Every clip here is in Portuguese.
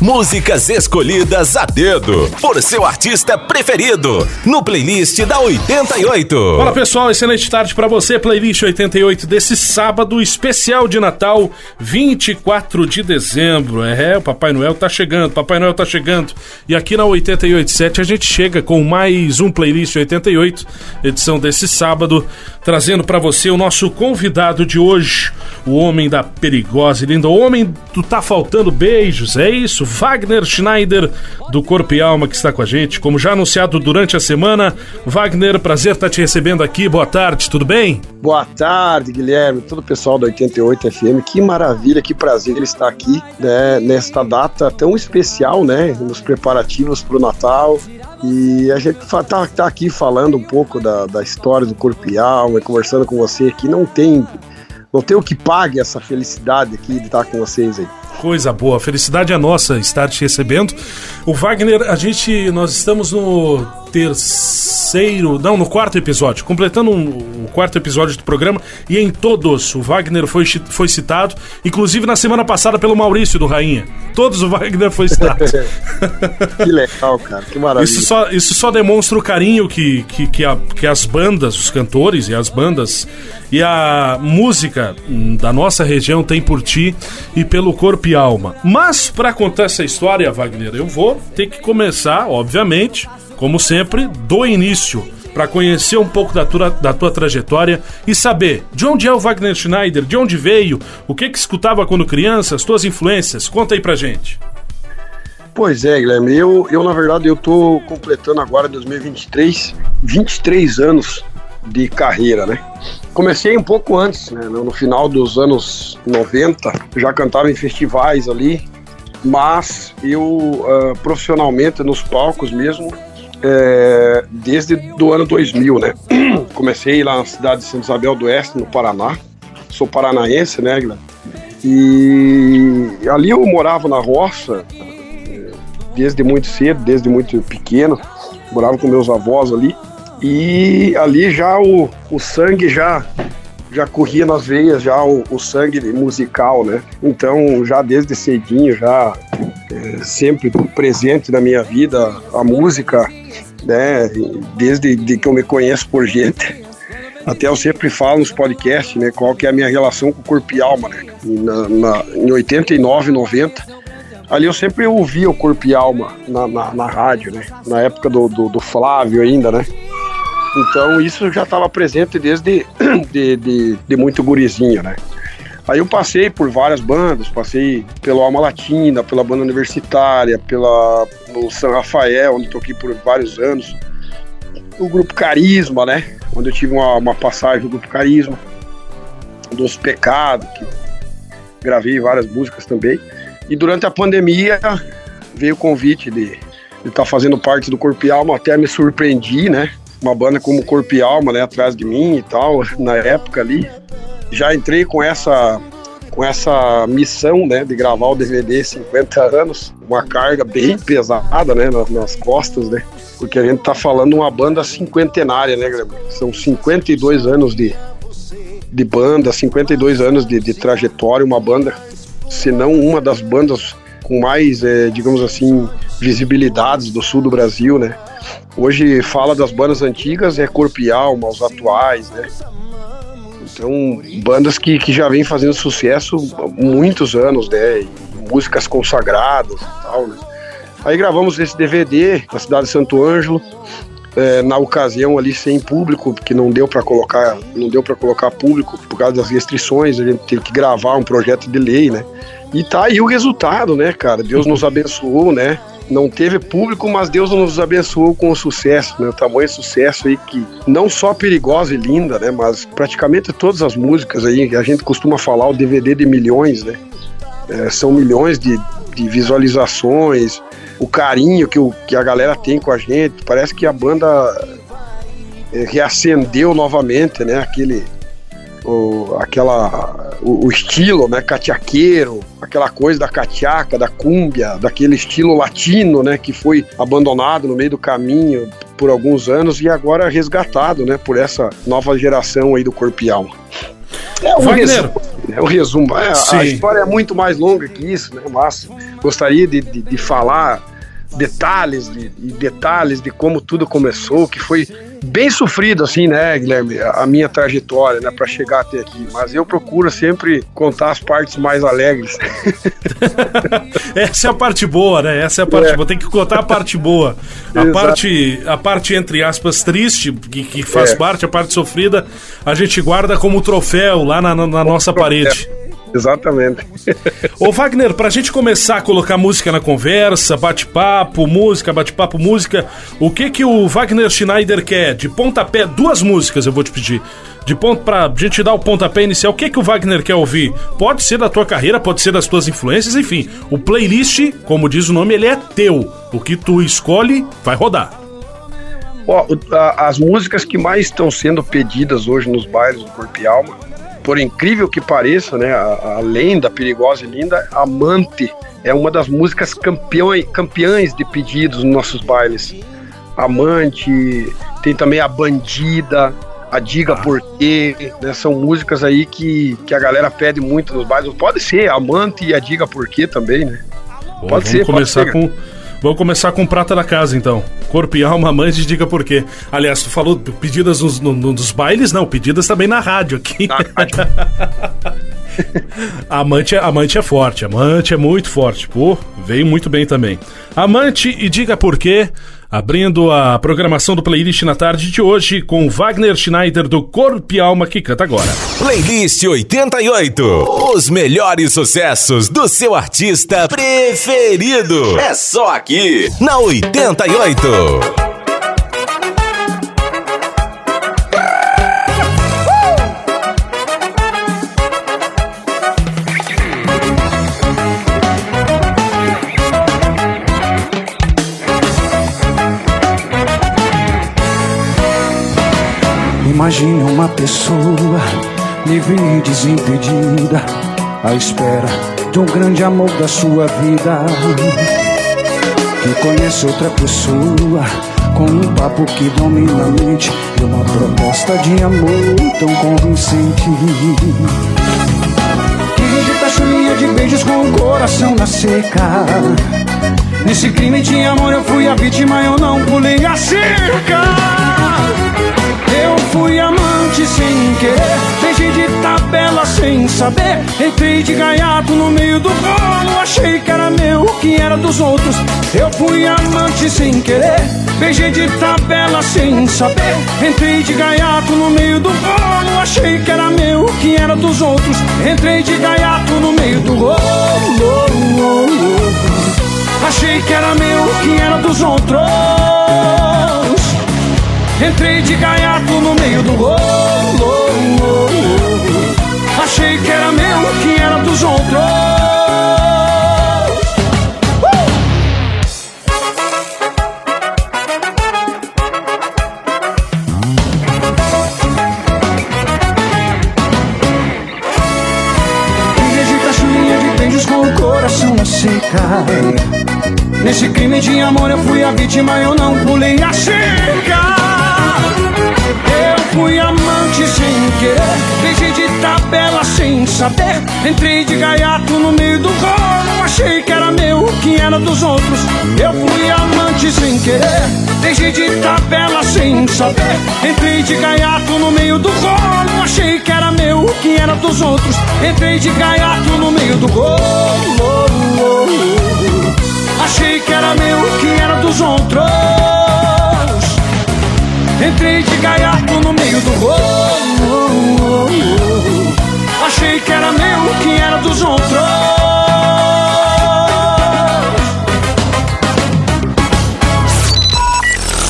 Músicas escolhidas a dedo por seu artista preferido no playlist da 88. Olá pessoal, excelente tarde para você. Playlist 88 desse sábado especial de Natal, 24 de dezembro. É, o Papai Noel tá chegando, Papai Noel tá chegando. E aqui na 887 a gente chega com mais um playlist 88, edição desse sábado, trazendo para você o nosso convidado de hoje, o homem da perigosa e linda, o homem do tá faltando beijos. É isso, Wagner Schneider, do Corpo e Alma, que está com a gente. Como já anunciado durante a semana, Wagner, prazer estar te recebendo aqui. Boa tarde, tudo bem? Boa tarde, Guilherme, todo o pessoal da 88 FM. Que maravilha, que prazer estar aqui né, nesta data tão especial, né? Nos preparativos para o Natal. E a gente tá, tá, aqui falando um pouco da, da história do Corpo e Alma, conversando com você que não tem não tem o que pague essa felicidade aqui de estar com vocês aí. Coisa boa, felicidade é nossa estar te recebendo. O Wagner, a gente, nós estamos no terceiro, não, no quarto episódio, completando um, o quarto episódio do programa e em todos o Wagner foi, foi citado, inclusive na semana passada pelo Maurício do Rainha. Todos o Wagner foi citado. que legal, cara, que maravilha. Isso só, isso só demonstra o carinho que, que, que, a, que as bandas, os cantores e as bandas e a música da nossa região tem por ti e pelo corpo e alma. Mas para contar essa história, Wagner, eu vou ter que começar, obviamente, como sempre, do início, para conhecer um pouco da tua, da tua trajetória e saber de onde é o Wagner Schneider, de onde veio, o que que escutava quando criança, as tuas influências. Conta aí pra gente. Pois é, Guilherme, eu, eu na verdade eu tô completando agora 2023, 23 anos de carreira, né? Comecei um pouco antes, né? No final dos anos 90, já cantava em festivais ali, mas eu uh, profissionalmente nos palcos mesmo é, desde do ano 2000, né? Comecei lá na cidade de Santa Isabel do Oeste, no Paraná. Sou paranaense, né, Guilherme? E ali eu morava na roça é, desde muito cedo, desde muito pequeno. Morava com meus avós ali. E ali já o, o sangue já já corria nas veias já o, o, sangue musical, né? Então já desde cedinho já é, sempre presente na minha vida a música, né? Desde de que eu me conheço por gente. Até eu sempre falo nos podcasts, né? Qual que é a minha relação com o corpo e alma, né? Na, na, em 89, 90, ali eu sempre ouvia o corpo e alma na, na, na rádio, né? Na época do, do, do Flávio ainda, né? Então isso já estava presente desde de, de, de, muito gurizinho, né? Aí eu passei por várias bandas, passei pela Alma Latina, pela banda universitária, pela no San Rafael, onde toquei por vários anos. O grupo Carisma, né? Onde eu tive uma, uma passagem do grupo Carisma, dos Pecados, que gravei várias músicas também. E durante a pandemia veio o convite de estar tá fazendo parte do Corpo e Alma, até me surpreendi, né? Uma banda como Corpo e Alma, né, atrás de mim e tal, na época ali. Já entrei com essa com essa missão, né, de gravar o DVD 50 anos, uma carga bem pesada, né, nas, nas costas, né? Porque a gente tá falando uma banda cinquentenária, né, São 52 anos de, de banda, 52 anos de, de trajetória, uma banda, se não uma das bandas com mais, é, digamos assim, visibilidades do sul do Brasil, né? Hoje fala das bandas antigas, é Corpo e Alma, os atuais, né? Então, bandas que, que já vêm fazendo sucesso há muitos anos, né? E músicas consagradas e tal, né? Aí gravamos esse DVD na cidade de Santo Ângelo, é, na ocasião ali sem público, porque não deu para colocar, não deu para colocar público por causa das restrições, a gente teve que gravar um projeto de lei, né? E tá aí o resultado, né, cara? Deus nos abençoou, né? Não teve público, mas Deus nos abençoou com o sucesso, né? O tamanho sucesso aí que não só perigosa e linda, né? Mas praticamente todas as músicas aí, a gente costuma falar o DVD de milhões, né? É, são milhões de, de visualizações, o carinho que, o, que a galera tem com a gente, parece que a banda é, reacendeu novamente, né? Aquele, o, aquela, o, o, estilo, né, catiaqueiro, aquela coisa da catiaca, da cúmbia, daquele estilo latino, né, que foi abandonado no meio do caminho por alguns anos e agora resgatado, né, por essa nova geração aí do corpo e alma. É um Wagner. resumo. É um resumo. É, a história é muito mais longa que isso, né? Mas gostaria de, de, de falar detalhes de, de, detalhes de como tudo começou, que foi bem sofrido assim, né, Guilherme, a minha trajetória, né, para chegar até aqui. Mas eu procuro sempre contar as partes mais alegres. Essa é a parte boa, né? Essa é a parte é. boa. Tem que contar a parte boa. A Exato. parte, a parte entre aspas triste, que, que faz é. parte, a parte sofrida, a gente guarda como troféu lá na, na nossa troféu. parede. Exatamente. Ô Wagner, pra gente começar a colocar música na conversa, bate-papo, música, bate-papo, música, o que que o Wagner Schneider quer? De pontapé, duas músicas eu vou te pedir. De ponto pra gente dar o pontapé inicial, o que que o Wagner quer ouvir? Pode ser da tua carreira, pode ser das tuas influências, enfim. O playlist, como diz o nome, ele é teu. O que tu escolhe, vai rodar. Ó, as músicas que mais estão sendo pedidas hoje nos bailes do Corpo e Alma por incrível que pareça, né, a, a lenda perigosa e linda, Amante é uma das músicas campeões, campeãs de pedidos nos nossos bailes. Amante, tem também a Bandida, a Diga ah. Porquê, né, são músicas aí que, que a galera pede muito nos bailes. Pode ser Amante e a Diga Porquê também, né? Bom, pode ser, começar pode ser. com Vamos começar com prata da casa, então. Corpo e alma, mãe, diga por quê. Aliás, tu falou pedidas nos, no, nos bailes? Não, pedidas também na rádio aqui. Na rádio. amante, é, amante é forte, amante é muito forte. Pô, veio muito bem também. Amante e diga por quê. Abrindo a programação do playlist na tarde de hoje com Wagner Schneider do Corpo e Alma que canta agora. Playlist 88. Os melhores sucessos do seu artista preferido. É só aqui na 88. Imagine uma pessoa livre e desimpedida, à espera de um grande amor da sua vida. Que conhece outra pessoa com um papo que domina a mente e uma proposta de amor tão convincente. Que digita chulinha de beijos com o coração na seca. Nesse crime de amor eu fui a vítima, eu não pulei a cerca. Fui amante sem querer, beijei de tabela sem saber. Entrei de gaiato no meio do rolo, achei que era meu, que era dos outros. Eu fui amante sem querer, beijei de tabela sem saber. Entrei de gaiato no meio do rolo, achei que era meu, que era dos outros. Entrei de gaiato no meio do rolo. Achei que era meu, que era dos outros. Entrei de gaiato no meio do rolo. Achei que era meu, que era dos outros. secar Nesse crime de amor eu fui a vítima, eu não pulei a cerca Fui amante sem querer, beijei de tabela sem saber. Entrei de gaiato no meio do rolo, achei que era meu, que era dos outros. Eu fui amante sem querer, beijei de tabela sem saber. Entrei de gaiato no meio do rolo, achei que era meu, que era dos outros. Entrei de gaiato no meio do rolo, achei que era meu, que era dos outros. Entrei de gaiato no meio do rolo Achei que era meu, que era dos outros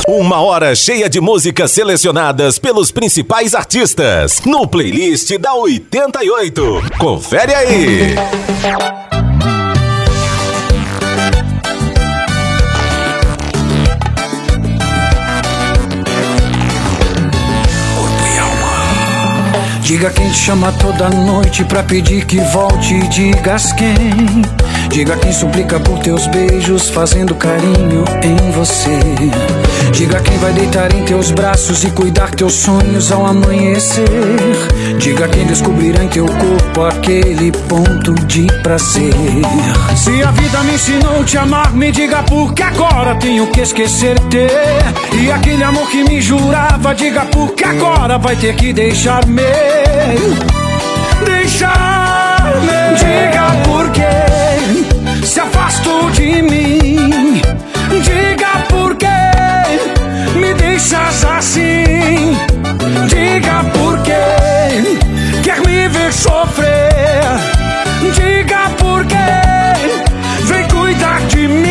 Uma hora cheia de músicas selecionadas pelos principais artistas no playlist da 88. Confere aí. Diga quem te chama toda noite pra pedir que volte. Digas quem. Diga quem suplica por teus beijos, fazendo carinho em você. Diga quem vai deitar em teus braços e cuidar teus sonhos ao amanhecer. Diga quem descobrirá em teu corpo aquele ponto de prazer. Se a vida me ensinou te amar, me diga por que agora tenho que esquecer te. E aquele amor que me jurava, diga por que agora vai ter que deixar-me. Deixar-me. Sofrer. Diga por que vem cuidar de mim.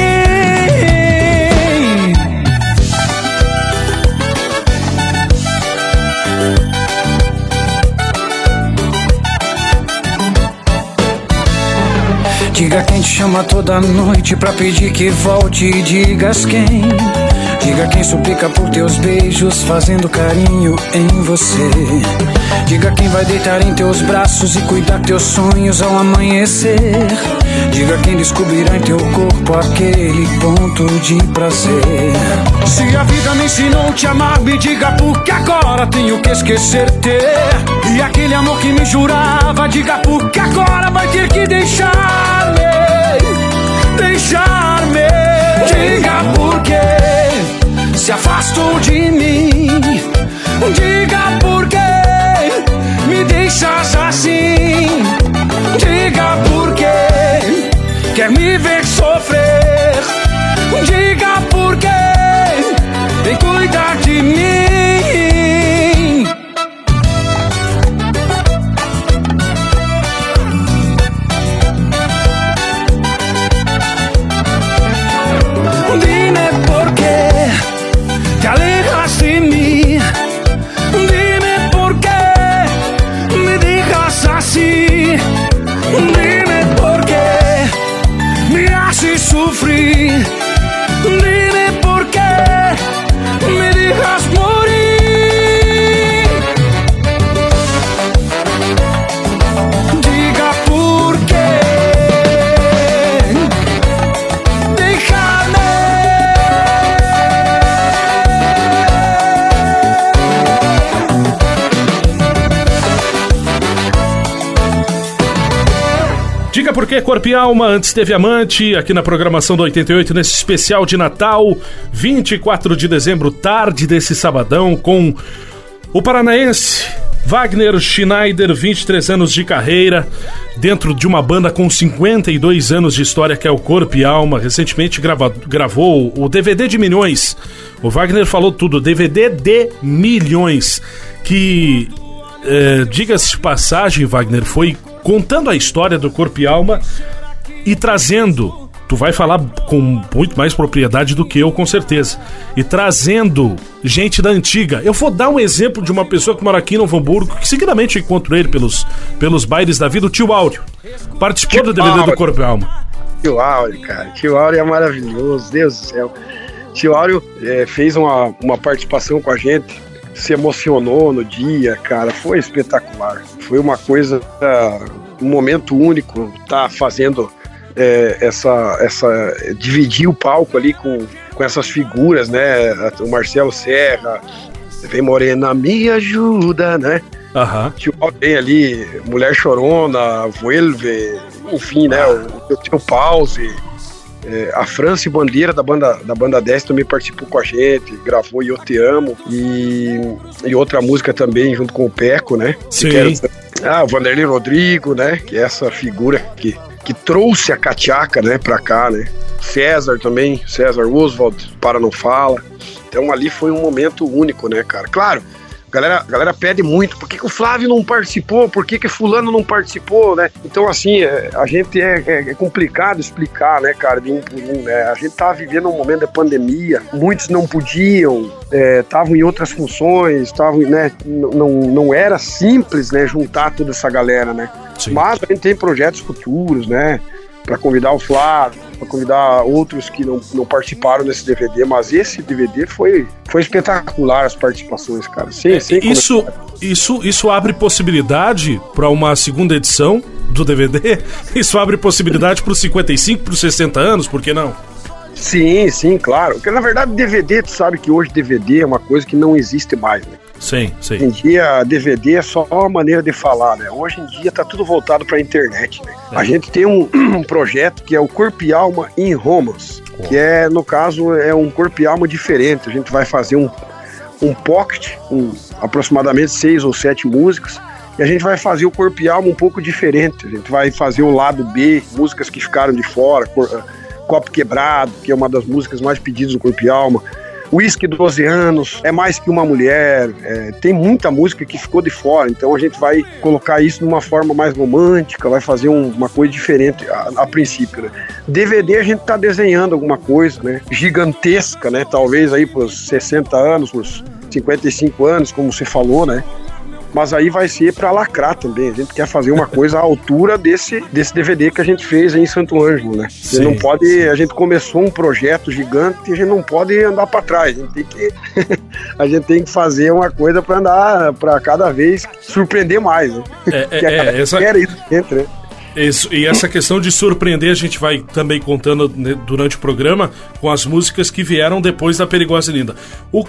Diga quem te chama toda noite pra pedir que volte digas quem. Diga quem suplica por teus beijos, fazendo carinho em você. Diga quem vai deitar em teus braços e cuidar teus sonhos ao amanhecer. Diga quem descobrirá em teu corpo aquele ponto de prazer. Se a vida me ensinou te amar, me diga por que agora tenho que esquecer te. E aquele amor que me jurava, diga por que agora vai ter que deixar-me. Deixar-me. Diga se afastou de mim. Diga por que Corpo e Alma antes teve amante aqui na programação do 88 nesse especial de Natal, 24 de dezembro, tarde desse sabadão com o paranaense Wagner Schneider, 23 anos de carreira, dentro de uma banda com 52 anos de história que é o Corpo e Alma. Recentemente grava- gravou o DVD de milhões. O Wagner falou tudo, DVD de milhões, que é, diga-se de passagem, Wagner, foi contando a história do corpo e alma e trazendo. Tu vai falar com muito mais propriedade do que eu, com certeza. E trazendo gente da antiga. Eu vou dar um exemplo de uma pessoa que mora aqui Novo Hamburgo, que seguidamente eu encontro ele pelos, pelos bailes da vida, o tio Áureo. Participou do DVD do Áureo. Corpo e Alma. Tio Áureo, cara. Tio Áureo é maravilhoso, Deus do céu. Tio Áureo eh, fez uma, uma participação com a gente, se emocionou no dia, cara. Foi espetacular. Foi uma coisa, um momento único, tá fazendo eh, essa, essa. dividir o palco ali com, com essas figuras, né? O Marcelo Serra, vem Morena, me ajuda, né? Aham. Tio tem ali Mulher Chorona, Vuelve, enfim, né? O, o Tio Pause. É, a Franci Bandeira da banda, da banda 10 também participou com a gente, gravou Eu Te Amo e, e outra música também junto com o Peco, né? Sim. Que era- ah, o Vanderlei Rodrigo, né? Que é essa figura que, que trouxe a Catiaca, né, pra cá, né? César também, César Oswald, para não fala. Então ali foi um momento único, né, cara? Claro, galera, a galera pede muito, por que, que o Flávio não participou? Por que, que fulano não participou, né? Então, assim, é, a gente é, é- é complicado explicar, né, cara, de um por um, né? A gente tá vivendo um momento da pandemia, muitos não podiam, estavam em outras funções, estavam, né, não, não era simples, né, juntar toda essa galera, né? Sim. Mas a gente tem projetos futuros, né? Para convidar o Flávio, para convidar outros que não, não participaram desse DVD, mas esse DVD foi, foi espetacular as participações, cara. Sim, sim. Isso, isso, isso abre possibilidade para uma segunda edição do DVD? Isso abre possibilidade para os 55, para os 60 anos, por que não? Sim, sim, claro. Porque na verdade DVD, tu sabe que hoje DVD é uma coisa que não existe mais, né? Sim, sim. Hoje em dia, DVD é só uma maneira de falar, né? Hoje em dia tá tudo voltado pra internet, né? É. A gente tem um, um projeto que é o Corpo e Alma em Romans, que é, no caso, é um corpo e alma diferente. A gente vai fazer um, um pocket com aproximadamente seis ou sete músicas. E a gente vai fazer o corpo e alma um pouco diferente. A gente vai fazer o lado B, músicas que ficaram de fora, cor- Copo Quebrado, que é uma das músicas mais pedidas do corpo e alma. Whisky 12 anos, é mais que uma mulher, é, tem muita música que ficou de fora, então a gente vai colocar isso de uma forma mais romântica, vai fazer um- uma coisa diferente a, a princípio, né? DVD a gente tá desenhando alguma coisa, né? Gigantesca, né? Talvez aí pros 60 anos, pros 55 anos, como você falou, né? Mas aí vai ser para lacrar também. A gente quer fazer uma coisa à altura desse, desse DVD que a gente fez aí em Santo Ângelo, né? Você Sim, não pode. A gente começou um projeto gigante e a gente não pode andar para trás. A gente tem que, a gente tem que fazer uma coisa para andar, para cada vez surpreender mais, né? É, é, Que a é, galera essa- dentro, né? Isso, e essa questão de surpreender, a gente vai também contando né, durante o programa com as músicas que vieram depois da Perigosa e Linda. O,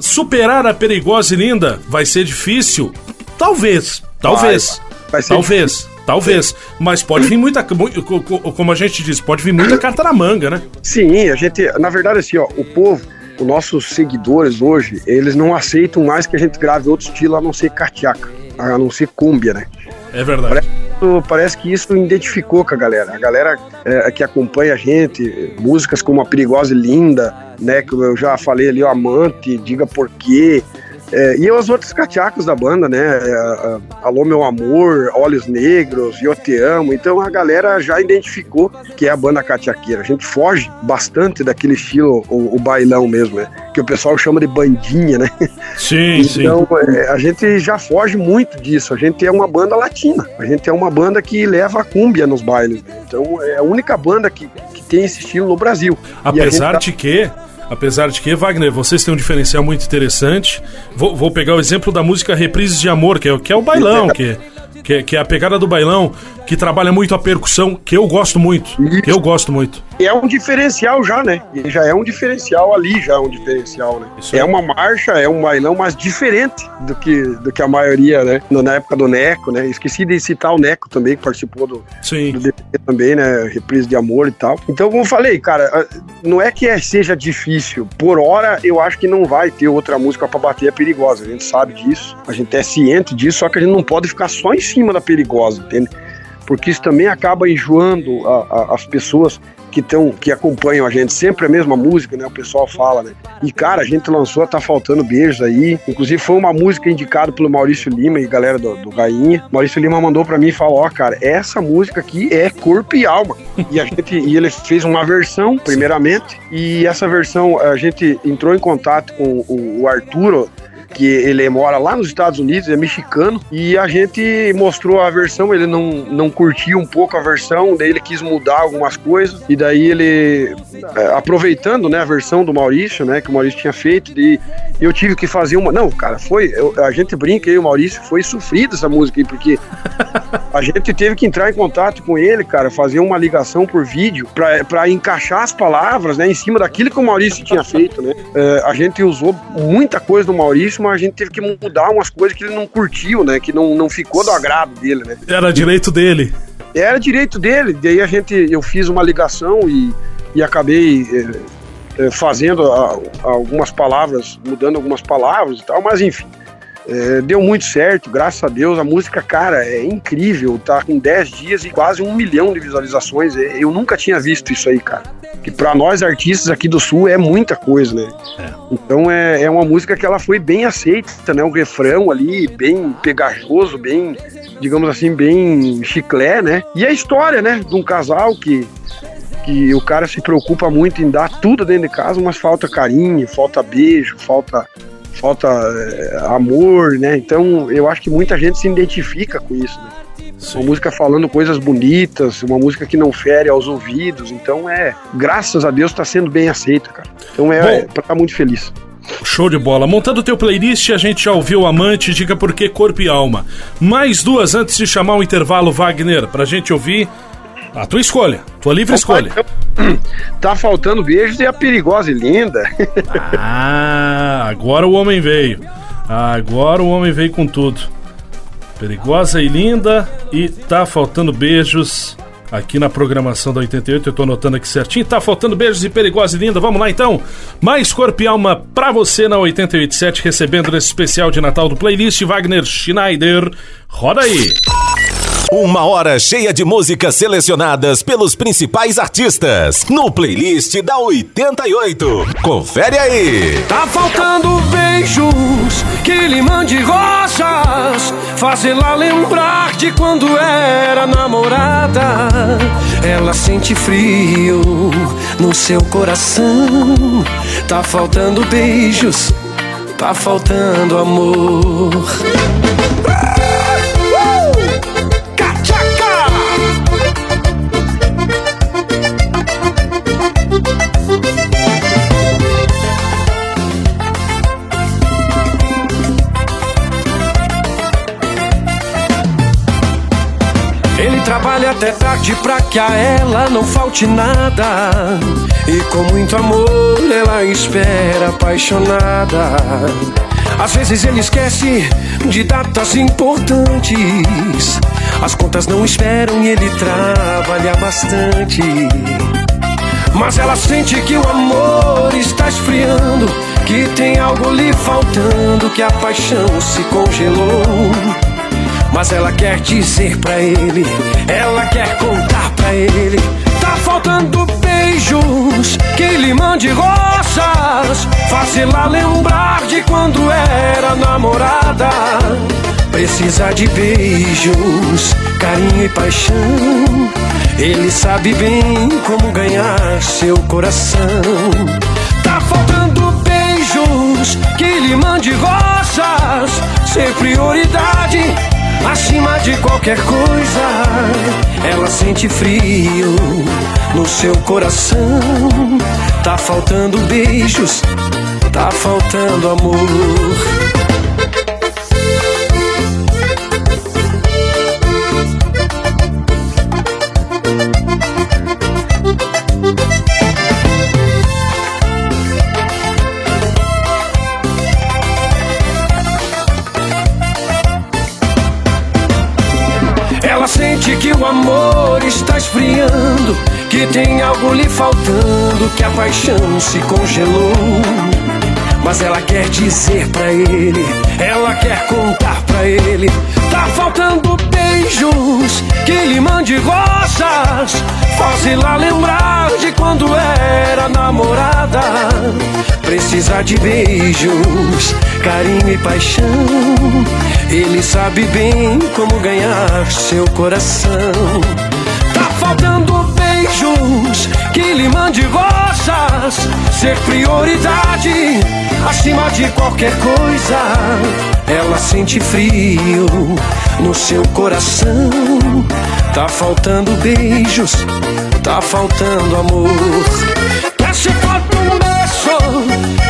superar a Perigosa e Linda vai ser difícil? Talvez, talvez, vai ser talvez, talvez. Mas pode vir muita, mu- co- co- como a gente diz, pode vir muita carta na manga, né? Sim, a gente, na verdade, assim, ó, o povo, os nossos seguidores hoje, eles não aceitam mais que a gente grave outro estilo a não ser cartiaca, a não ser cúmbia, né? É verdade. Isso- Parece que isso identificou com a galera. A galera é, que acompanha a gente, músicas como A Perigosa e Linda, né? Que eu já falei ali, o Amante, Diga Porquê. É, e as outras catiacas da banda, né? é, a- Alô Meu Amor, Olhos Negros, Eu Te Amo. Então a galera já identificou que é a banda catiaqueira. A gente foge bastante daquele estilo, o, o bailão mesmo, né? Que o pessoal chama de bandinha, né? Sim, sim. Então, é, a gente já foge muito disso. A gente é uma banda latina. A gente é uma banda que leva a cúmbia nos bailes. né? Então, é a única banda que, que tem esse estilo no Brasil. Apesar gente de que, apesar de que, Wagner, vocês têm um diferencial muito interessante. Vou, vou pegar o exemplo da música Reprises de Amor, que é, o- que é o bailão, que, que, é- que é a pegada do bailão, que trabalha muito a percussão, que eu gosto muito. Que eu gosto muito. é um diferencial já, né? Já é um diferencial ali, já é um diferencial, né? Isso é aí. uma marcha, é um bailão, mas diferente do que, do que a maioria, né? Na época do Neco, né? Esqueci de citar o Neco também, que participou do, Sim. do DVD também, né? Reprise de amor e tal. Então, como eu falei, cara, não é que é- seja difícil. Por hora, eu acho que não vai ter outra música pra bater a perigosa. A gente sabe disso, a gente é ciente disso, só que a gente não pode ficar só em cima da perigosa, entende? Porque isso também acaba enjoando a- a- as pessoas que estão que acompanham a gente sempre a mesma música, né? O pessoal fala, né? E cara, a gente lançou Tá Faltando Beijos aí. Inclusive foi uma música indicada pelo Maurício Lima e galera do, do. Maurício Lima mandou pra mim e falou: Ó, cara, essa música aqui é corpo e alma. E a gente e ele fez uma versão, primeiramente, e essa versão a gente entrou em contato com o, o Arturo que ele mora lá nos Estados Unidos, é mexicano, e a gente mostrou a versão, ele não, não curtiu um pouco a versão, daí ele quis mudar algumas coisas, e daí ele, é, aproveitando né, a versão do Maurício, né, que o Maurício tinha feito, e eu tive que fazer uma. Não, cara, foi. eu- a gente brinca aí, o Maurício foi sofrido essa música aí, porque a gente teve que entrar em contato com ele, cara, fazer uma ligação por vídeo pra- pra encaixar as palavras, né, em cima daquilo que o Maurício tinha feito, né. É, a gente usou muita coisa do Maurício, mas a gente teve que mudar umas coisas que ele não curtiu, né, que não, não ficou do agrado dele, né. Era direito dele. Era direito dele, daí a gente, eu fiz uma ligação e, e acabei é, é, fazendo a- algumas palavras, mudando algumas palavras e tal, mas enfim. É, deu muito certo, graças a Deus. A música, cara, é incrível. Tá com 10 dias e quase um milhão de visualizações. É, Eu nunca tinha visto isso aí, cara. Que pra nós artistas aqui do Sul é muita coisa, né? Então é, é uma música que ela foi bem aceita, né? O refrão ali, bem pegajoso, bem, digamos assim, bem chiclé, né? E a história, né? De um casal que, que o cara se preocupa muito em dar tudo dentro de casa, mas falta carinho, falta beijo, falta, falta é, amor, né? Então eu acho que muita gente se identifica com isso, né? Uma música falando coisas bonitas, uma música que não fere aos ouvidos. Então é, graças a Deus, tá sendo bem aceita, cara. Então é, Bom. é pra estar muito feliz. Show de bola. Montando o teu playlist, a gente já ouviu Amante, diga por que Corpo e Alma. Mais duas antes de chamar o intervalo, Wagner, pra gente ouvir a tua escolha, tua livre escolha. Tá faltando beijos e a perigosa e linda. Ah, agora o homem veio. Agora o homem veio com tudo. Perigosa e linda e tá faltando beijos aqui na programação da 88. Eu tô anotando aqui certinho. Tá faltando beijos e perigosa e linda. Vamos lá então. Mais corpo e alma pra você na 887, recebendo esse especial de Natal do playlist Wagner Schneider. Roda aí. Uma hora cheia de músicas selecionadas pelos principais artistas no playlist da 88. Confere aí. Tá faltando beijos que lhe mande rosas, fazê-la lembrar de quando era namorada. Ela sente frio no seu coração. Tá faltando beijos, tá faltando amor. Trabalha até tarde pra que a ela não falte nada. E com muito amor ela espera apaixonada. Às vezes ele esquece de datas importantes. As contas não esperam e ele trabalha bastante. Mas ela sente que o amor está esfriando, que tem algo lhe faltando, que a paixão se congelou. Mas ela quer dizer pra ele, ela quer contar pra ele. Tá faltando beijos, que lhe mande rosas. Fácil-la lembrar de quando era namorada. Precisa de beijos, carinho e paixão. Ele sabe bem como ganhar seu coração. Tá faltando beijos, que lhe mande rosas. Ser prioridade acima de qualquer coisa. Ela sente frio no seu coração. Tá faltando beijos, tá faltando amor. Esfriando, que tem algo lhe faltando, que a paixão se congelou. Mas ela quer dizer pra ele, ela quer contar pra ele. Tá faltando beijos, que lhe mande rosas. Faze lá lembrar de quando era namorada. Precisa de beijos, carinho e paixão. Ele sabe bem como ganhar seu coração. Tá faltando beijos, que lhe mande rosas. Ser prioridade acima de qualquer coisa. Ela sente frio no seu coração. Tá faltando beijos, tá faltando amor. Hace falta un beso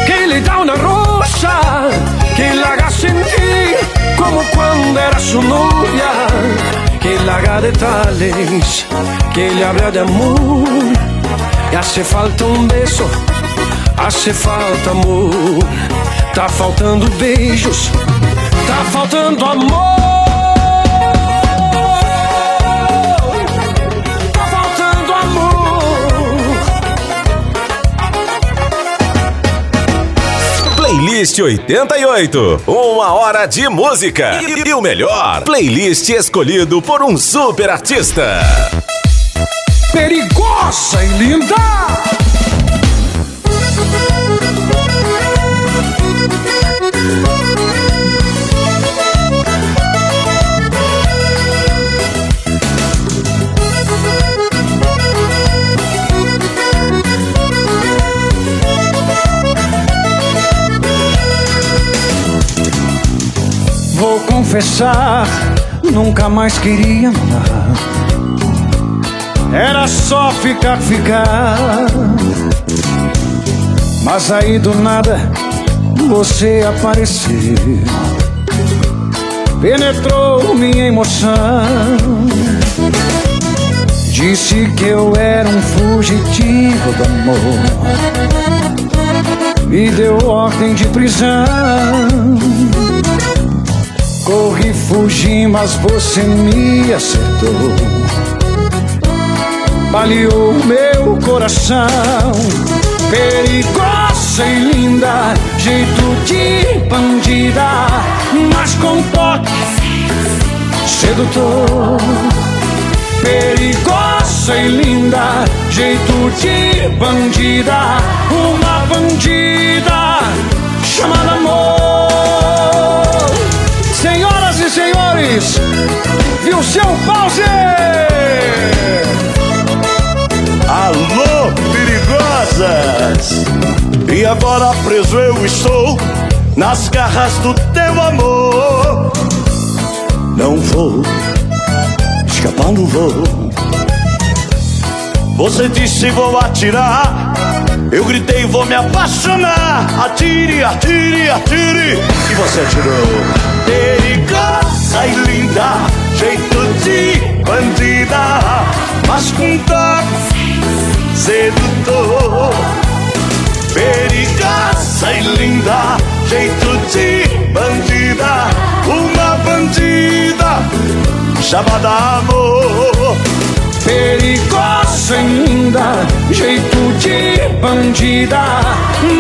que le da una rosa, que la haga sentir como cuando era su novia, que la haga detalles, que le hable de amor. Y hace falta un beso, hace falta amor. Tá faltando beijos, tá faltando amor. Playlist 88. Uma hora de música. E, e o melhor, playlist escolhido por um super artista. Perigosa e linda. Vou confessar, nunca mais queria amar. Era só ficar, ficar. Mas aí do nada você apareceu. Penetrou minha emoção. Disse que eu era um fugitivo do amor. e deu ordem de prisão. Corri, fugi, mas você me acertou. Baleou meu coração, perigosa e linda, jeito de bandida, mas com toque sedutor. Perigosa e linda, jeito de bandida, uma bandida chamada amor. Viu seu pause? Alô, perigosas! E agora preso eu estou nas garras do teu amor. Não vou escapar, não vou. Você disse vou atirar. Eu gritei vou me apaixonar. Atire, atire, atire. E você atirou. Perigosa e linda, jeito de bandida, mas com toque sedutor. Perigosa e linda, jeito de bandida, uma bandida chamada amor. Perigosa linda, jeito de bandida,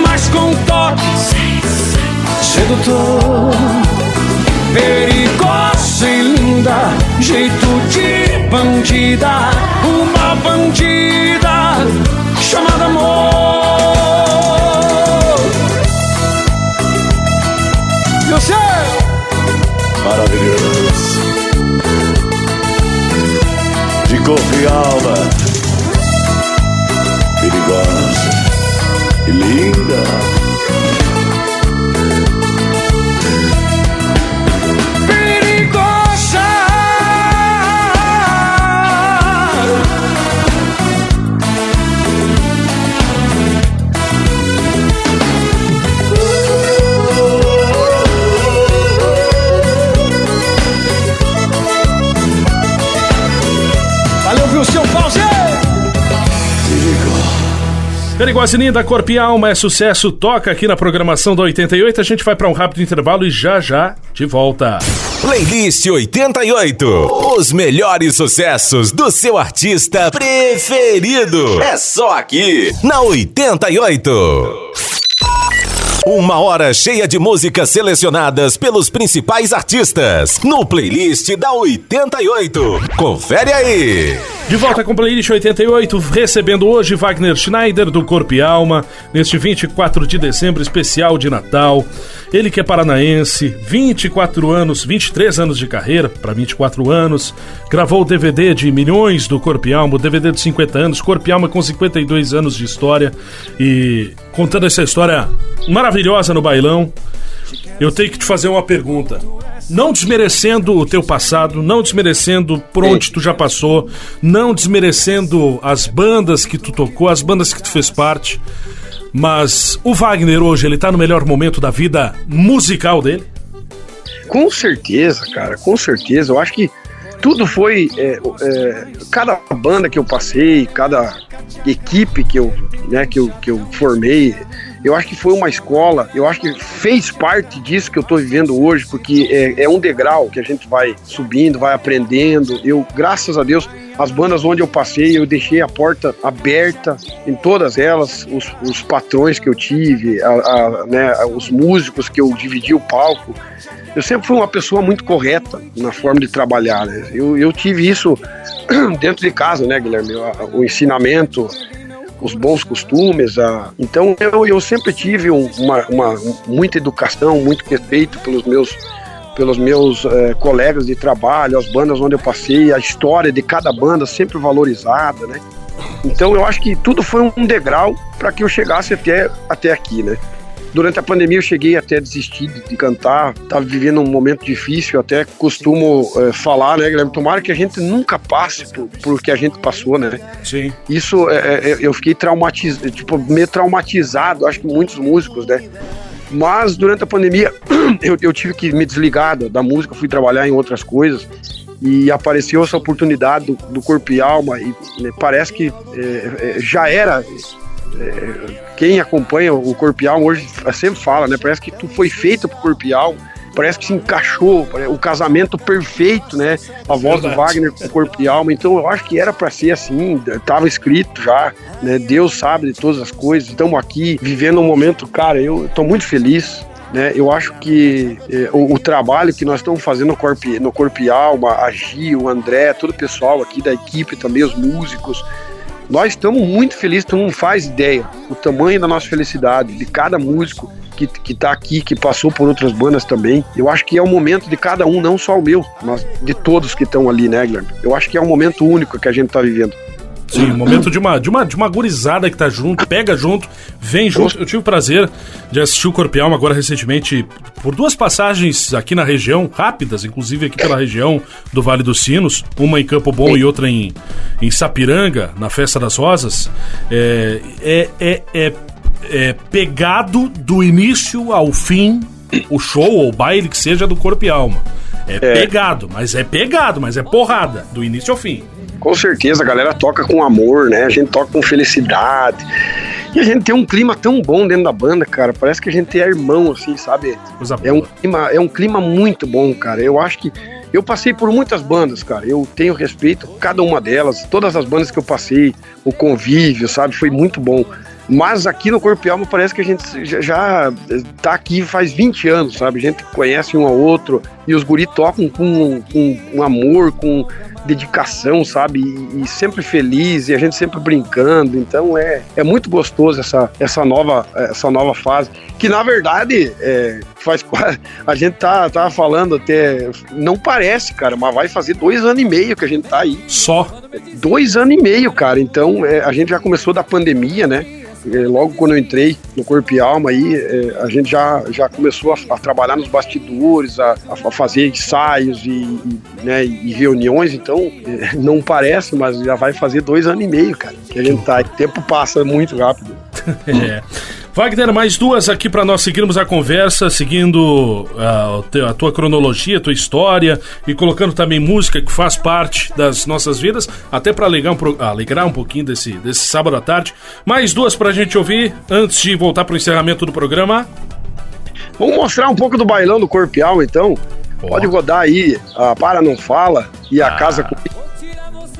mas com toque sedutor. Perigosa e linda, jeito de bandida, uma bandida chamada amor. E céu? Maravilhoso. De corpo e alma, perigosa e linda. Perigosa e linda, corpo e alma é sucesso, toca aqui na programação da 88. A gente vai para um rápido intervalo e já já de volta. Playlist 88. Os melhores sucessos do seu artista preferido. É só aqui, na 88. Uma hora cheia de músicas selecionadas pelos principais artistas no playlist da 88. Confere aí. De volta com o Playlist 88, recebendo hoje Wagner Schneider do Corpo e Alma, neste 24 de dezembro, especial de Natal. Ele que é paranaense, 24 anos, 23 anos de carreira, para 24 anos, gravou o DVD de milhões do Corpo e Alma, o DVD de 50 anos, Corpo e Alma com 52 anos de história e contando essa história maravilhosa no bailão. Eu tenho que te fazer uma pergunta. Não desmerecendo o teu passado, não desmerecendo por onde tu já passou, não desmerecendo as bandas que tu tocou, as bandas que tu fez parte, mas o Wagner hoje, ele tá no melhor momento da vida musical dele? Com certeza, cara, com certeza. Eu acho que tudo foi. é, é, cada banda que eu passei, cada equipe que eu, né, que, eu, que eu formei, eu acho que foi uma escola, eu acho que fez parte disso que eu estou vivendo hoje, porque é, é um degrau que a gente vai subindo, vai aprendendo. Eu, graças a Deus, as bandas onde eu passei, eu deixei a porta aberta em todas elas, os, os patrões que eu tive, a- a, né, os músicos que eu dividi o palco. Eu sempre fui uma pessoa muito correta na forma de trabalhar. Né? Eu, eu tive isso dentro de casa, né, Guilherme? O, o ensinamento, os bons costumes. A... Então eu, eu sempre tive um- uma, uma- muita educação, muito respeito pelos meus pelos meus eh, colegas de trabalho, as bandas onde eu passei, a história de cada banda sempre valorizada, né? Então eu acho que tudo foi um degrau para que eu chegasse até, até aqui, né? Durante a pandemia eu cheguei até a desistir de, de cantar, estava vivendo um momento difícil, até costumo eh, falar, né, Guilherme? Tomara que a gente nunca passe por, por o que a gente passou, né? Sim. Isso, é, é, eu fiquei traumatizado, tipo, meio traumatizado, acho que muitos músicos, né? Mas durante a pandemia eu, eu tive que me desligar da, música, fui trabalhar em outras coisas e apareceu essa oportunidade do, do corpo e alma e né, parece que é, é, já era é, quem acompanha o Corpo e Alma hoje sempre fala, né? Parece que tu foi feito pro Corpo e Alma parece que se encaixou, o casamento perfeito, né? A voz Verdade. do Wagner com corpo e alma. Então eu acho que era para ser assim, estava escrito já, né? Deus sabe de todas as coisas. Estamos aqui vivendo um momento, cara, eu estou muito feliz. Né, eu acho que eh, o, o, trabalho que nós estamos fazendo no Corpo, no corpo e Alma, a Gi, o André, todo o pessoal aqui da equipe também, os músicos, nós estamos muito felizes, tu não faz ideia o tamanho da nossa felicidade, de cada músico que, que tá aqui, que passou por outras bandas também. Eu acho que é o momento de cada um, não só o meu, mas de todos que estão ali, né, Guilherme? Eu acho que é um momento único que a gente tá vivendo. Sim, momento de uma, de, uma, de uma gurizada que tá junto, pega junto, vem junto. Eu tive o prazer de assistir o Corpo Alma agora recentemente por duas passagens aqui na região, rápidas, inclusive aqui pela região do Vale dos Sinos, uma em Campo Bom e outra em, em Sapiranga, na Festa das Rosas. É, é, é, é é, pegado do início ao fim o show ou o baile que seja do corpo e alma. É, é, pegado, mas é pegado, mas é porrada, do início ao fim. Com certeza, a galera toca com amor, né? A gente toca com felicidade. E a gente tem um clima tão bom dentro da banda, cara. Parece que a gente é irmão, assim, sabe? É um, clima, é um clima muito bom, cara. Eu acho que eu passei por muitas bandas, cara. Eu tenho respeito cada uma delas. Todas as bandas que eu passei, o convívio, sabe? Foi muito bom. Mas aqui no Corpo e Alma parece que a gente já, tá aqui faz 20 anos, sabe? A gente conhece um ao outro e os guri tocam com, com, com amor, com dedicação, sabe? E, e, sempre feliz e a gente sempre brincando. Então é, é muito gostoso essa, essa, nova, essa nova fase. Que na verdade é, faz a gente tá, tá falando até. Não parece, cara, mas vai fazer dois anos e meio que a gente tá aí. Só? Dois anos e meio, cara. Então é, a gente já começou da pandemia, né? É, logo quando eu entrei no Corpo e Alma aí, é, a gente já, já começou a, a trabalhar nos bastidores, a, a fazer ensaios e, e, né, e reuniões, então é, não parece, mas já vai fazer dois anos e meio, cara, que a gente tá. O tempo passa muito rápido. é. Wagner, mais duas aqui para nós seguirmos a conversa, seguindo uh, a tua cronologia, a tua história e colocando também música que faz parte das nossas vidas, até para alegrar, um, alegrar um pouquinho desse, desse sábado à tarde. Mais duas para a gente ouvir antes de voltar para o encerramento do programa. Vamos mostrar um pouco do bailão do Corpial, então. Oh. Pode rodar aí a Para Não Fala e a ah. Casa Comigo.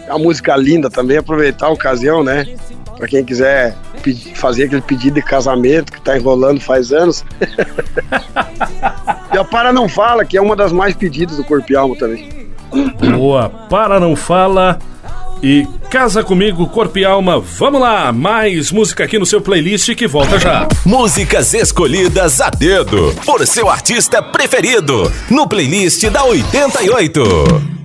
É uma música linda também, aproveitar a ocasião, né? Para quem quiser pedir, fazer aquele pedido de casamento que tá enrolando faz anos. e a Para Não Fala, que é uma das mais pedidas do Corpo e Alma também. Boa, Para Não Fala e Casa Comigo, Corpo e Alma. Vamos lá, mais música aqui no seu playlist que volta já. Músicas escolhidas a dedo por seu artista preferido no playlist da 88.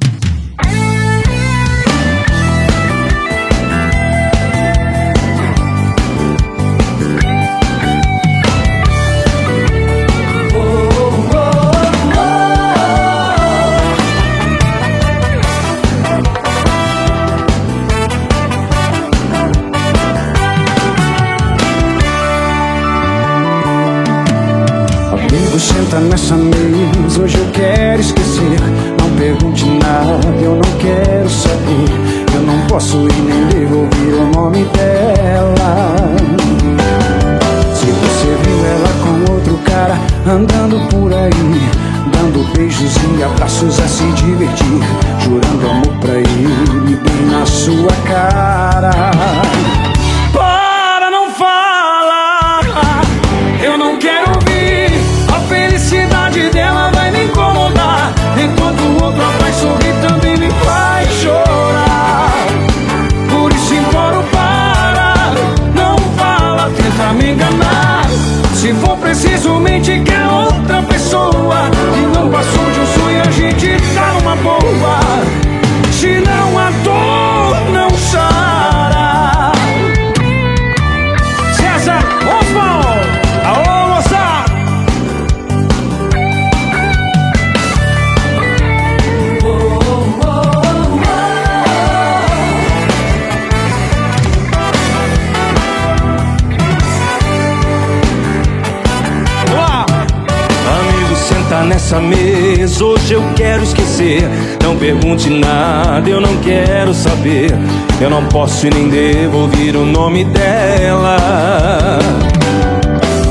Eu não posso e nem devo ouvir o nome dela.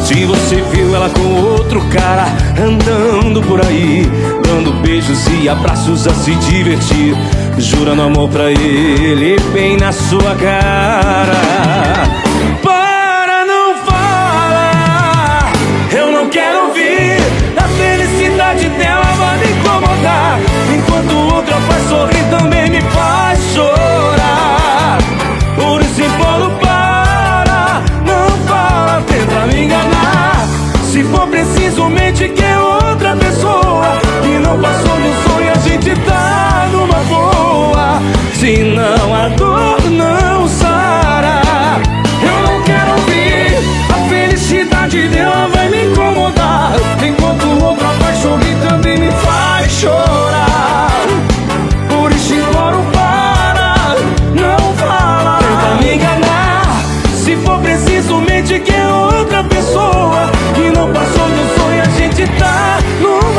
Se você viu ela com outro cara andando por aí, dando beijos e abraços a se divertir, jurando amor pra ele bem na sua cara. Para, não fala, eu não quero ouvir. A felicidade dela vai me incomodar, enquanto outra faz sorrir também me faz chorar. Se for preciso, mente que é outra pessoa que não passou do sonho, a gente tá numa boa. Se não a dor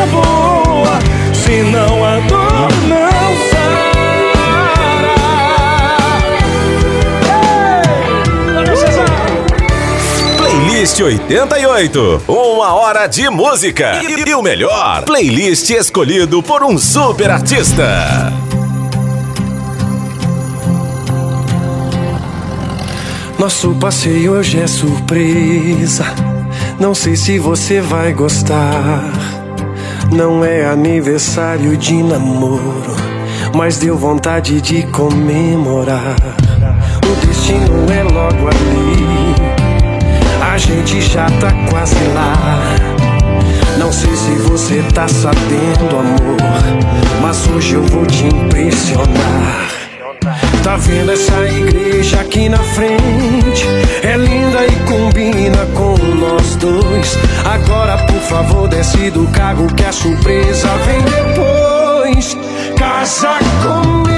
numa boa. Se não a dor não sara. Playlist 88. Uma hora de música. E, e o melhor, playlist escolhido por um super artista. Nosso passeio hoje é surpresa. Não sei se você vai gostar. Não é aniversário de namoro, mas deu vontade de comemorar. O destino é logo ali. A gente já tá quase lá. Não sei se você tá sabendo, amor, mas hoje eu vou te impressionar. Tá vendo essa igreja aqui na frente? É linda e combina com nós dois. Agora, por favor, desce do carro que a surpresa vem depois. Casa comigo,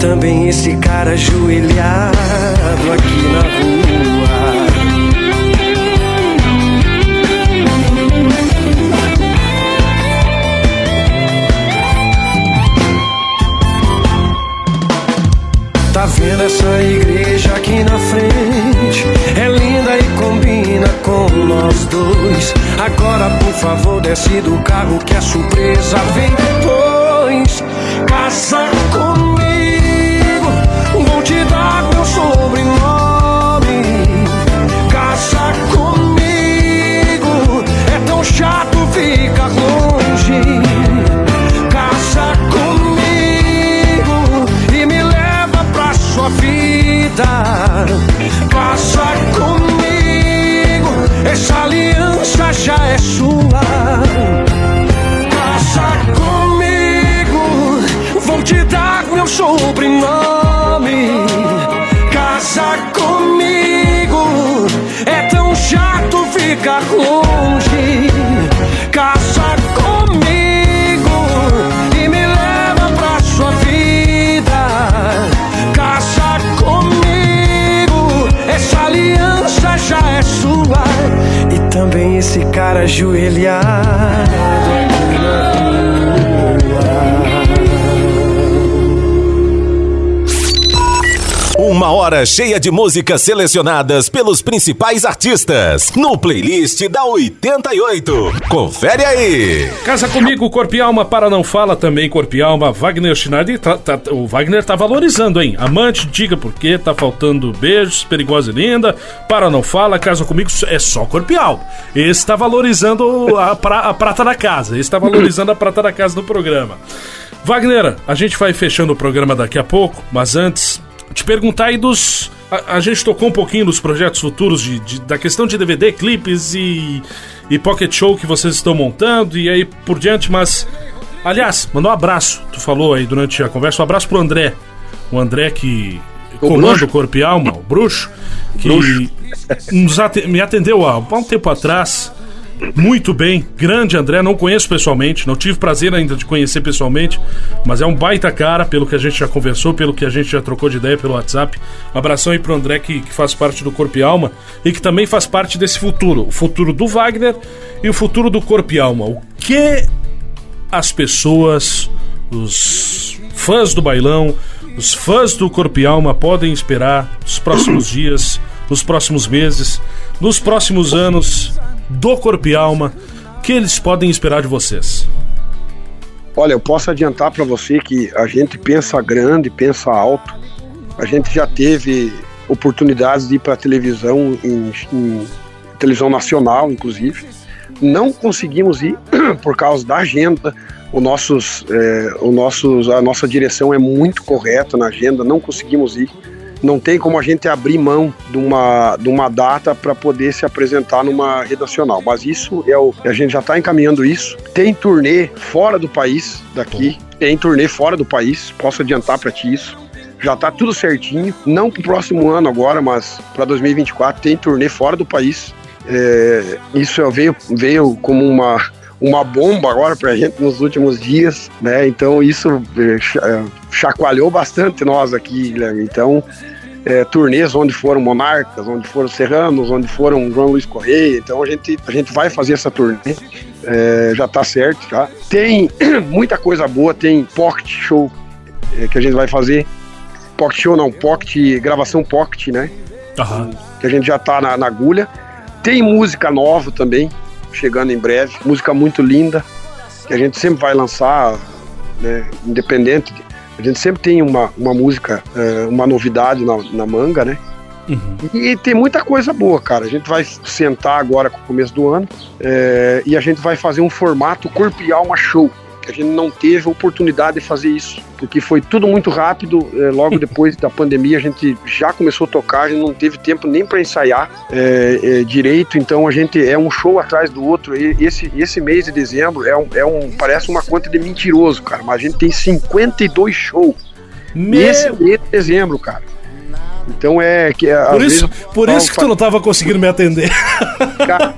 também esse cara ajoelhado aqui na rua. Tá vendo essa igreja aqui na frente? É linda e combina com nós dois. Agora, por favor, desce do carro que a surpresa vem depois. Casa sua. Casa comigo, vou te dar meu sobrenome. Casa comigo, é tão chato ficar longe. Esse cara ajoelhado Hora cheia de músicas selecionadas pelos principais artistas. No playlist da 88. Confere aí. Casa comigo, Corpo e Alma, para não fala também, Corpo e Alma, Wagner Schneider, tá- tá- o Wagner tá valorizando, hein? Amante, diga por quê, tá faltando beijos, perigosa e linda, para não fala, Casa comigo, é só Corpo e Alma. Esse tá valorizando a, pra- a prata da casa, esse tá valorizando a prata da casa do programa. Wagner, a gente vai fechando o programa daqui a pouco, mas antes, te perguntar aí dos. A, a gente tocou um pouquinho dos projetos futuros de, de- da questão de DVD, clipes e, e pocket show que vocês estão montando e aí por diante, mas. Aliás, mandou um abraço. Tu falou aí durante a conversa, um abraço pro André. o André que O comanda bruxo? o Corpo e Alma, o bruxo, que Bruxo. nos ate- me atendeu há há um tempo atrás. Muito bem, grande André, não conheço pessoalmente, não tive prazer ainda de conhecer pessoalmente, mas é um baita cara, pelo que a gente já conversou, pelo que a gente já trocou de ideia pelo WhatsApp. Abração aí pro André que, que faz parte do Corpo e Alma e que também faz parte desse futuro, o futuro do Wagner e o futuro do Corpo e Alma. O que as pessoas, os fãs do bailão, os fãs do Corpo e Alma podem esperar nos próximos dias, nos próximos meses, nos próximos anos do Corpo e Alma, que eles podem esperar de vocês? Olha, eu posso adiantar para você que a gente pensa grande, pensa alto. A gente já teve oportunidades de ir para televisão, em, em televisão nacional, inclusive. Não conseguimos ir por causa da agenda. O nossos, é, o nossos, a nossa direção é muito correta na agenda. Não conseguimos ir. Não tem como a gente abrir mão de uma, de uma data para poder se apresentar numa rede nacional. Mas isso é o. A gente já está encaminhando isso. Tem turnê fora do país daqui. Tem turnê fora do país. Posso adiantar para ti isso. Já tá tudo certinho. Não pro próximo ano agora, mas para 2024 tem turnê fora do país. É, isso veio, veio como uma, uma bomba agora pra gente nos últimos dias, né? Então isso cha- é, chacoalhou bastante nós aqui, Guilherme. Então, é, turnês onde foram Monarcas, onde foram Serranos, onde foram João Luiz Correia. Então a gente, a gente vai fazer essa turnê. é, já tá certo, já. Tem muita coisa boa, tem pocket show é, que a gente vai fazer. Pocket show não, pocket, gravação pocket, né? Aham. que a gente já tá na, na agulha. Tem música nova também, chegando em breve, música muito linda, que a gente sempre vai lançar, né, independente. de- A gente sempre tem uma, uma música, eh, uma novidade na, na manga, né? Uhum. E tem muita coisa boa, cara. A gente vai sentar agora com o começo do ano eh, e a gente vai fazer um formato corpo e alma show. A gente não teve oportunidade de fazer isso, porque foi tudo muito rápido. eh, logo depois da pandemia, a gente já começou a tocar, a gente não teve tempo nem para ensaiar eh, eh, direito. Então a gente é um show atrás do outro. E esse, esse mês de dezembro é um, é um parece uma conta de mentiroso, cara. Mas a gente tem 52 shows nesse Meu, mês de dezembro, cara. Então é que às por isso, por isso que tu não tava conseguindo me atender. Cara,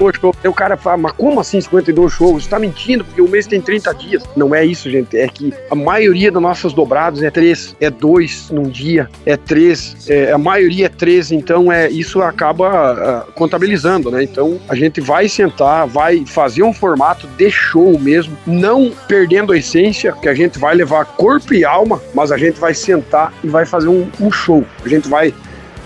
52 shows. Aí o cara fala, mas como assim 52 shows? Você tá mentindo, porque o mês tem 30 dias. Não é isso, gente. É que a maioria das nossas dobrados é três, é dois num dia, é três, é, a maioria é três, então é, isso acaba ah, contabilizando, né? Então a gente vai sentar, vai fazer um formato de show mesmo, não perdendo a essência, que a gente vai levar corpo e alma, mas a gente vai sentar e vai fazer um, um show. A gente vai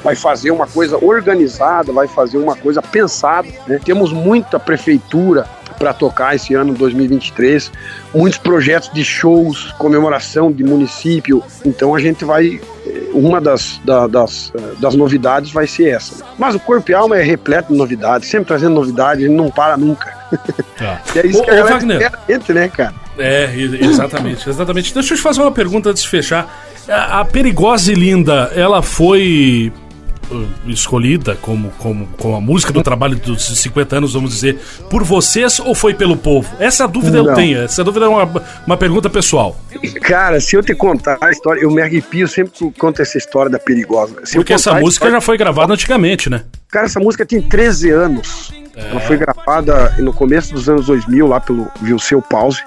vai fazer uma coisa organizada, vai fazer uma coisa pensada. né? Temos muita prefeitura para tocar esse ano 2023, muitos projetos de shows, comemoração de município. Então a gente vai. eh, Uma das, da- das, eh, das novidades vai ser essa. Mas o Corpo e Alma é repleto de novidades, sempre trazendo novidade, ele não para nunca. Tá. E é isso Ô, que a galera Wagner. espera da gente, né, cara? É, exatamente, exatamente. Deixa eu te fazer uma pergunta antes de fechar. A, a Perigosa e Linda, ela foi uh, escolhida como, como, como a música do trabalho dos 50 anos, vamos dizer, por vocês ou foi pelo povo? Essa dúvida eu Não. tenho, essa dúvida é uma, uma pergunta pessoal. Cara, se eu te contar a história, eu me arrepio sempre que eu conto essa história da Perigosa. Se eu Porque essa música história- já foi gravada antigamente, né? Cara, essa música tem 13 anos. Ela foi gravada no começo dos anos 2000 lá pelo Vilseu Pause.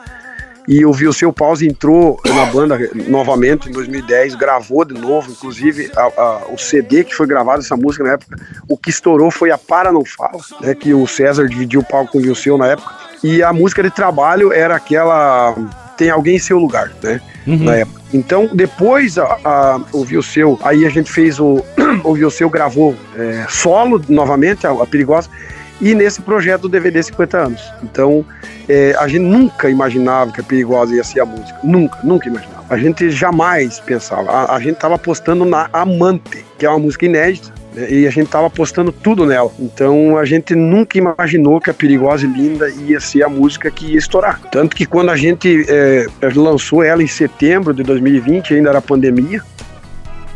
E o Vilseu Pause entrou na banda novamente em 2010, gravou de novo, inclusive a- a- o CD que foi gravado essa música na época, o que estourou foi a Para Não Fala, né, que o César dividiu o palco com o Vilseu na época. E a música de trabalho era aquela Tem Alguém em Seu Lugar, né? na época. Então, depois a, a, o Vilseu, aí a gente fez o. o Vilseu gravou é, solo novamente, a, a Perigosa, e nesse projeto do DVD 50 anos. Então, é, a gente nunca imaginava que a Perigosa ia ser a música. Nunca, nunca imaginava. A gente jamais pensava. A, a gente estava apostando na Amante, que é uma música inédita. né, E a gente tava apostando tudo nela. Então a gente nunca imaginou que a Perigosa e Linda ia ser a música que ia estourar. Tanto que quando a gente é, lançou ela em setembro de 2020, ainda era pandemia,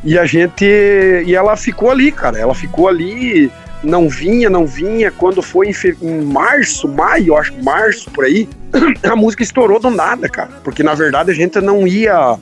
e a gente. E ela ficou ali, cara. Ela ficou ali, não vinha, não vinha. Quando foi em, fe- em março, maio, acho que março por aí, a música estourou do nada, cara. Porque na verdade a gente não ia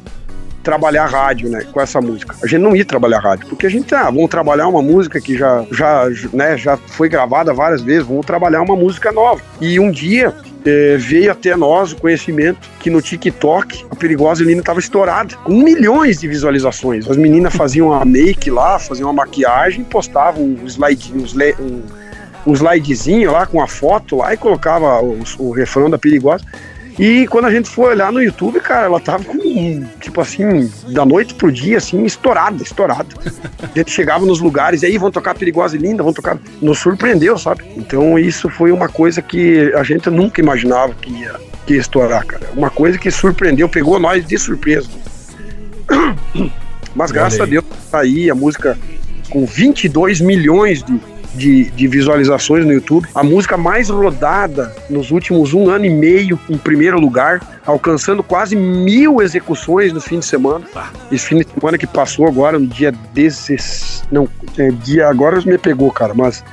trabalhar rádio, né, com essa música. A gente não ia trabalhar rádio, porque a gente, ah, vamos trabalhar uma música que já, já, né, já foi gravada várias vezes, vamos trabalhar uma música nova. E um dia é, veio até nós o conhecimento que no TikTok a Perigosa Linda estava estourada, com milhões de visualizações. As meninas faziam a make lá, faziam uma maquiagem, postavam um slide, um, um, slidezinho lá com a foto lá e colocava o refrão da Perigosa. E quando a gente foi olhar no YouTube, cara, ela tava com, tipo assim, da noite pro dia, assim, estourada, estourada. A gente chegava nos lugares, e aí vão tocar Perigosa e Linda, vão tocar. Nos surpreendeu, sabe? Então isso foi uma coisa que a gente nunca imaginava que ia, que ia estourar, cara. Uma coisa que surpreendeu, pegou nós de surpresa. Mas graças a Deus, tá aí a música com 22 milhões de, de, de, visualizações no YouTube. A música mais rodada nos últimos um ano e meio, em primeiro lugar, alcançando quase mil execuções no fim de semana. Esse fim de semana que passou agora, no dia 16. Não, é, dia agora me pegou, cara, mas.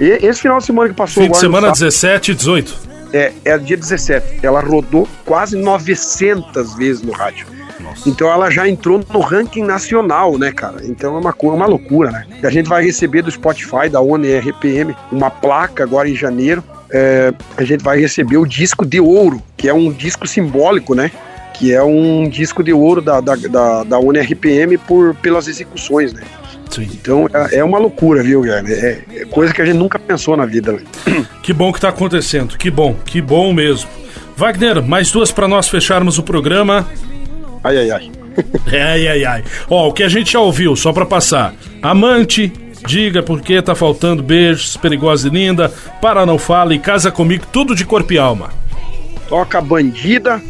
Esse final de semana que passou fim de semana 17 e 18. É, é dia 17. Ela rodou quase 900 vezes no rádio. Nossa. Então ela já entrou no ranking nacional, né, cara? Então é uma, uma loucura, né? E a gente vai receber do Spotify, da ONU RPM, uma placa agora em janeiro. É, a gente vai receber o disco de ouro, que é um disco simbólico, né? Que é um disco de ouro da, da, da, da ONU RPM por, pelas execuções, né? Sim. Então é, é uma loucura, viu, Guilherme? É, é, coisa que a gente nunca pensou na vida. Né? Que bom que tá acontecendo, que bom, que bom mesmo. Wagner, mais duas para nós fecharmos o programa. Ai, ai, ai. ai, ai, ai. Ó, o que a gente já ouviu, só para passar. Amante, diga por que tá faltando beijos, perigosa e linda, para não fala e casa comigo, tudo de corpo e alma. Toca bandida.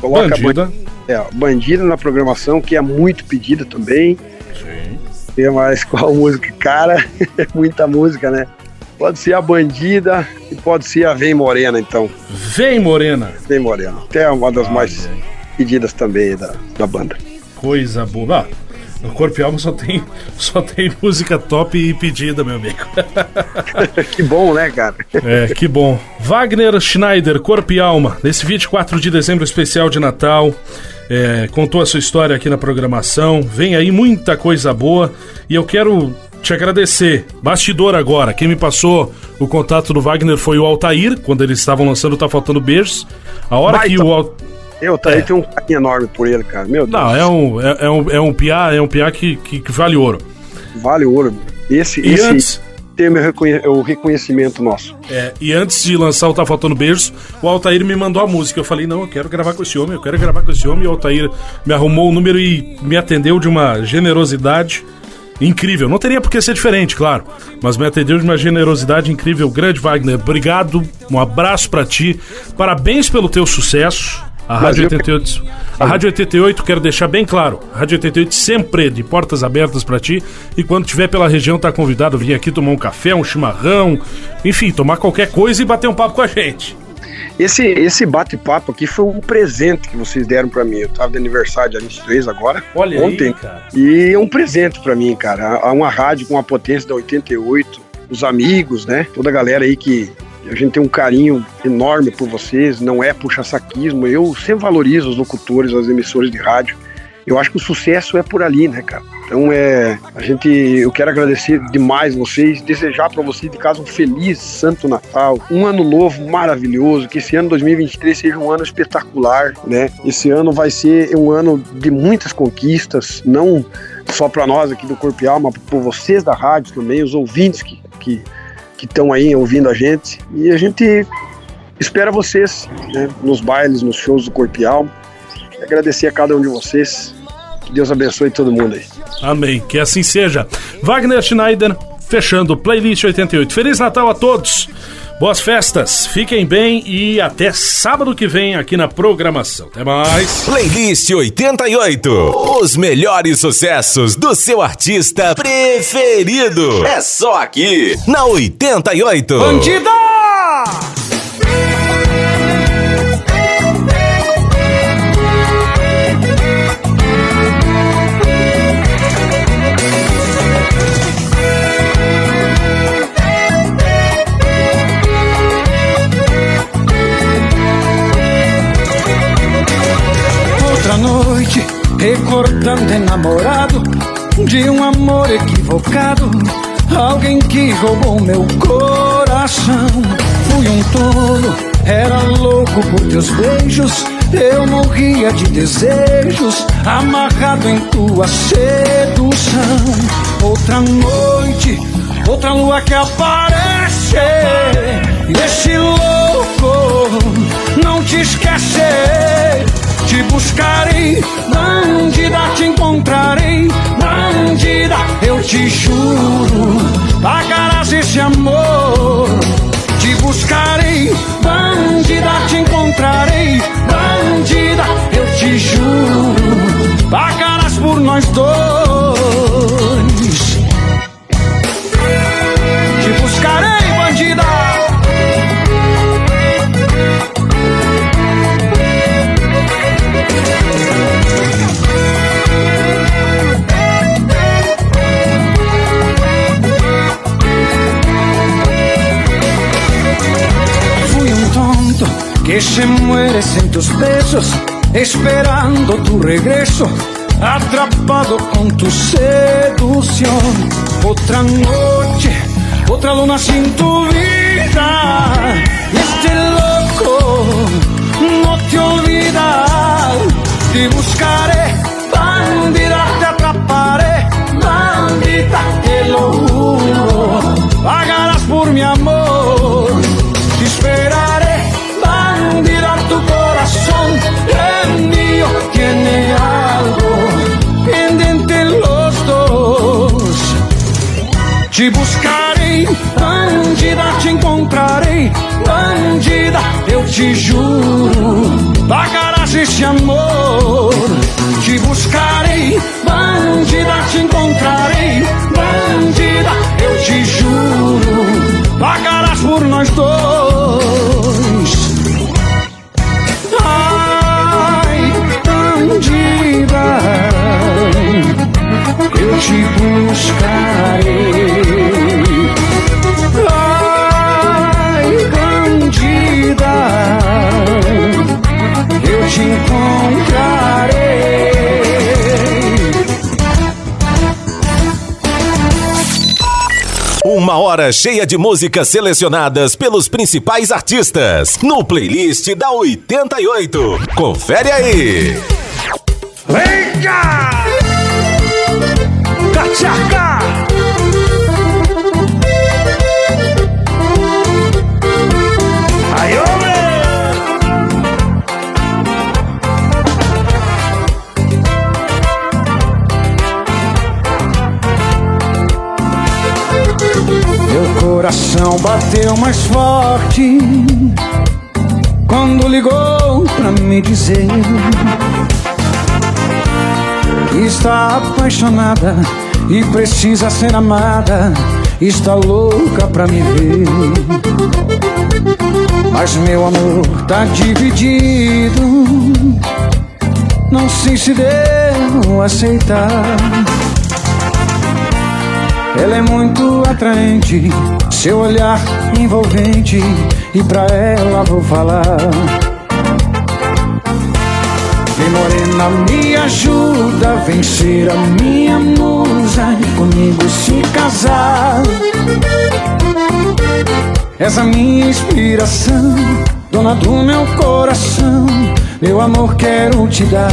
Coloca bandida. Ban... É, bandida na programação, que é muito pedida também. Sim. Tem mais qual música? Cara, é muita música, né? Pode ser a Bandida e pode ser a Vem Morena, então. Vem Morena. Vem Morena. Até uma das mais pedidas também da, da banda. Coisa boa. Ah, no Corpo e Alma só tem, só tem música top e pedida, meu amigo. que bom, né, cara? É, que bom. Wagner Schneider, Corpo e Alma, nesse 24 de dezembro especial de Natal. É, contou a sua história aqui na programação. Vem aí muita coisa boa e eu quero te agradecer. Bastidor agora. Quem me passou o contato do Wagner foi o Altair, quando eles estavam lançando Tá Faltando Beijos. A hora Vai, que o Altair. Eu, Altair é. tem um carinho enorme por ele, cara. Meu Deus. Não, é um, é, é um, é um piá, é um piá que, que, que, vale ouro. Vale ouro. Esse, e esse antes... tem o, reconhe o reconhecimento nosso. É, e antes de lançar o Tá Faltando Beijos, o Altair me mandou a música. Eu falei, não, eu quero gravar com esse homem, eu quero gravar com esse homem. E o Altair me arrumou o número e me atendeu de uma generosidade incrível. Não teria por que ser diferente, claro. Mas me atendeu de uma generosidade incrível. Grande Wagner, obrigado. Um abraço para ti. Parabéns pelo teu sucesso. A Rádio 88, a Rádio 88, quero deixar bem claro, a Rádio 88 sempre de portas abertas para ti e quando tiver pela região tá convidado a vir aqui tomar um café, um chimarrão, enfim, tomar qualquer coisa e bater um papo com a gente. Esse, esse bate-papo aqui foi um presente que vocês deram para mim. Eu tava de aniversário dia 23 agora. Olha ontem. Aí, cara. E é um presente para mim, cara. Uma rádio com a potência da 88, os amigos, né? Toda a galera aí que a gente tem um carinho enorme por vocês, não é puxa-saquismo. Eu sempre valorizo os locutores, as emissoras de rádio. Eu acho que o sucesso é por ali, né, cara? Então é, a gente, eu quero agradecer demais vocês, desejar para vocês de casa um feliz Santo Natal, um ano novo maravilhoso, que esse ano 2023 seja um ano espetacular, né? Esse ano vai ser um ano de muitas conquistas, não só para nós aqui do Corpo e Alma, para vocês da rádio também, os ouvintes que que que estão aí ouvindo a gente e a gente espera vocês né, nos bailes, nos shows do Corpo e Alma. Agradecer a cada um de vocês. Que Deus abençoe todo mundo aí. Amém. Que assim seja. Wagner Schneider, fechando Playlist 88. Feliz Natal a todos. Boas festas, fiquem bem e até sábado que vem aqui na programação. Até mais. Playlist 88. Os melhores sucessos do seu artista preferido. É só aqui na 88. Bandida! Equivocado. Alguém que roubou meu coração. Fui um tolo, era louco por teus beijos. Eu morria de desejos, amarrado em tua sedução. Outra noite, outra lua que aparece. E esse louco não te esquece. Te buscarei, bandida, te encontrarei, bandida, eu te juro, pagarás esse amor. Te buscarei, bandida, te encontrarei, bandida, eu te juro, pagarás por nós dois. Besos, esperando tu regreso, atrapado con tu seducción. Otra noche, otra luna sin tu vida. Este loco no te olvida. Te buscaré, bandida, te atraparé, bandita, te lo juro. Pagarás por mi amor. Buscarei, bandida, te encontrarei, bandida, eu te juro, pagarás esse amor. Uma hora cheia de músicas selecionadas pelos principais artistas no playlist da 88. Confere aí. Cá! Cachaca! Coração bateu mais forte quando ligou pra me dizer que está apaixonada e precisa ser amada. Está louca pra me ver. Mas meu amor tá dividido. Não sei se devo aceitar. Ela é muito atraente, seu olhar envolvente, e pra ela vou falar. Vem morena, me ajuda a vencer a minha musa e comigo se casar. Essa minha inspiração, dona do meu coração, meu amor quero te dar.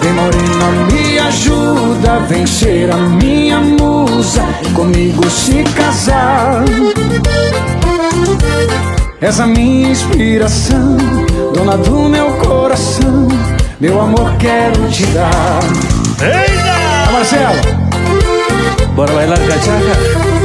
Vem morena, me ajuda a vencer a minha musa e comigo se casar. Essa minha inspiração, dona do meu coração, meu amor quero te dar. Eita! Marcelo, Bora bailar cachaca?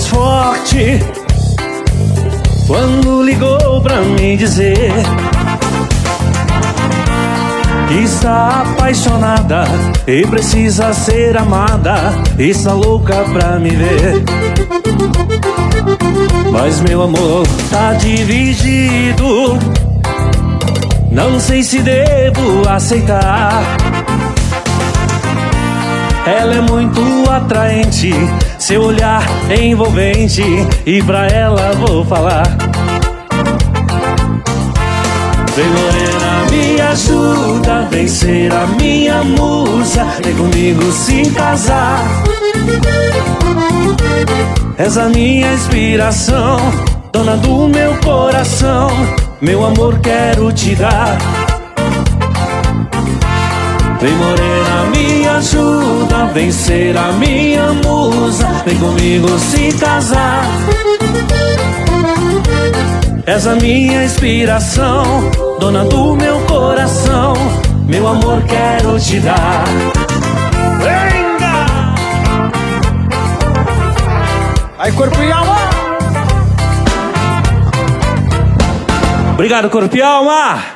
Mais forte quando ligou pra me dizer que está apaixonada e precisa ser amada. Está louca pra me ver. Mas meu amor tá dividido. Não sei se devo aceitar. Ela é muito atraente, seu olhar é envolvente e pra ela vou falar. Vem morena, me ajuda a vencer a minha musa, vem comigo se casar. És a minha inspiração, dona do meu coração, meu amor quero te dar. Vem morena, me ajuda a vencer a minha musa, vem comigo se casar. És a minha inspiração, dona do meu coração, meu amor quero te dar. Venga! Aí, corpo e alma! Obrigado, corpo e alma!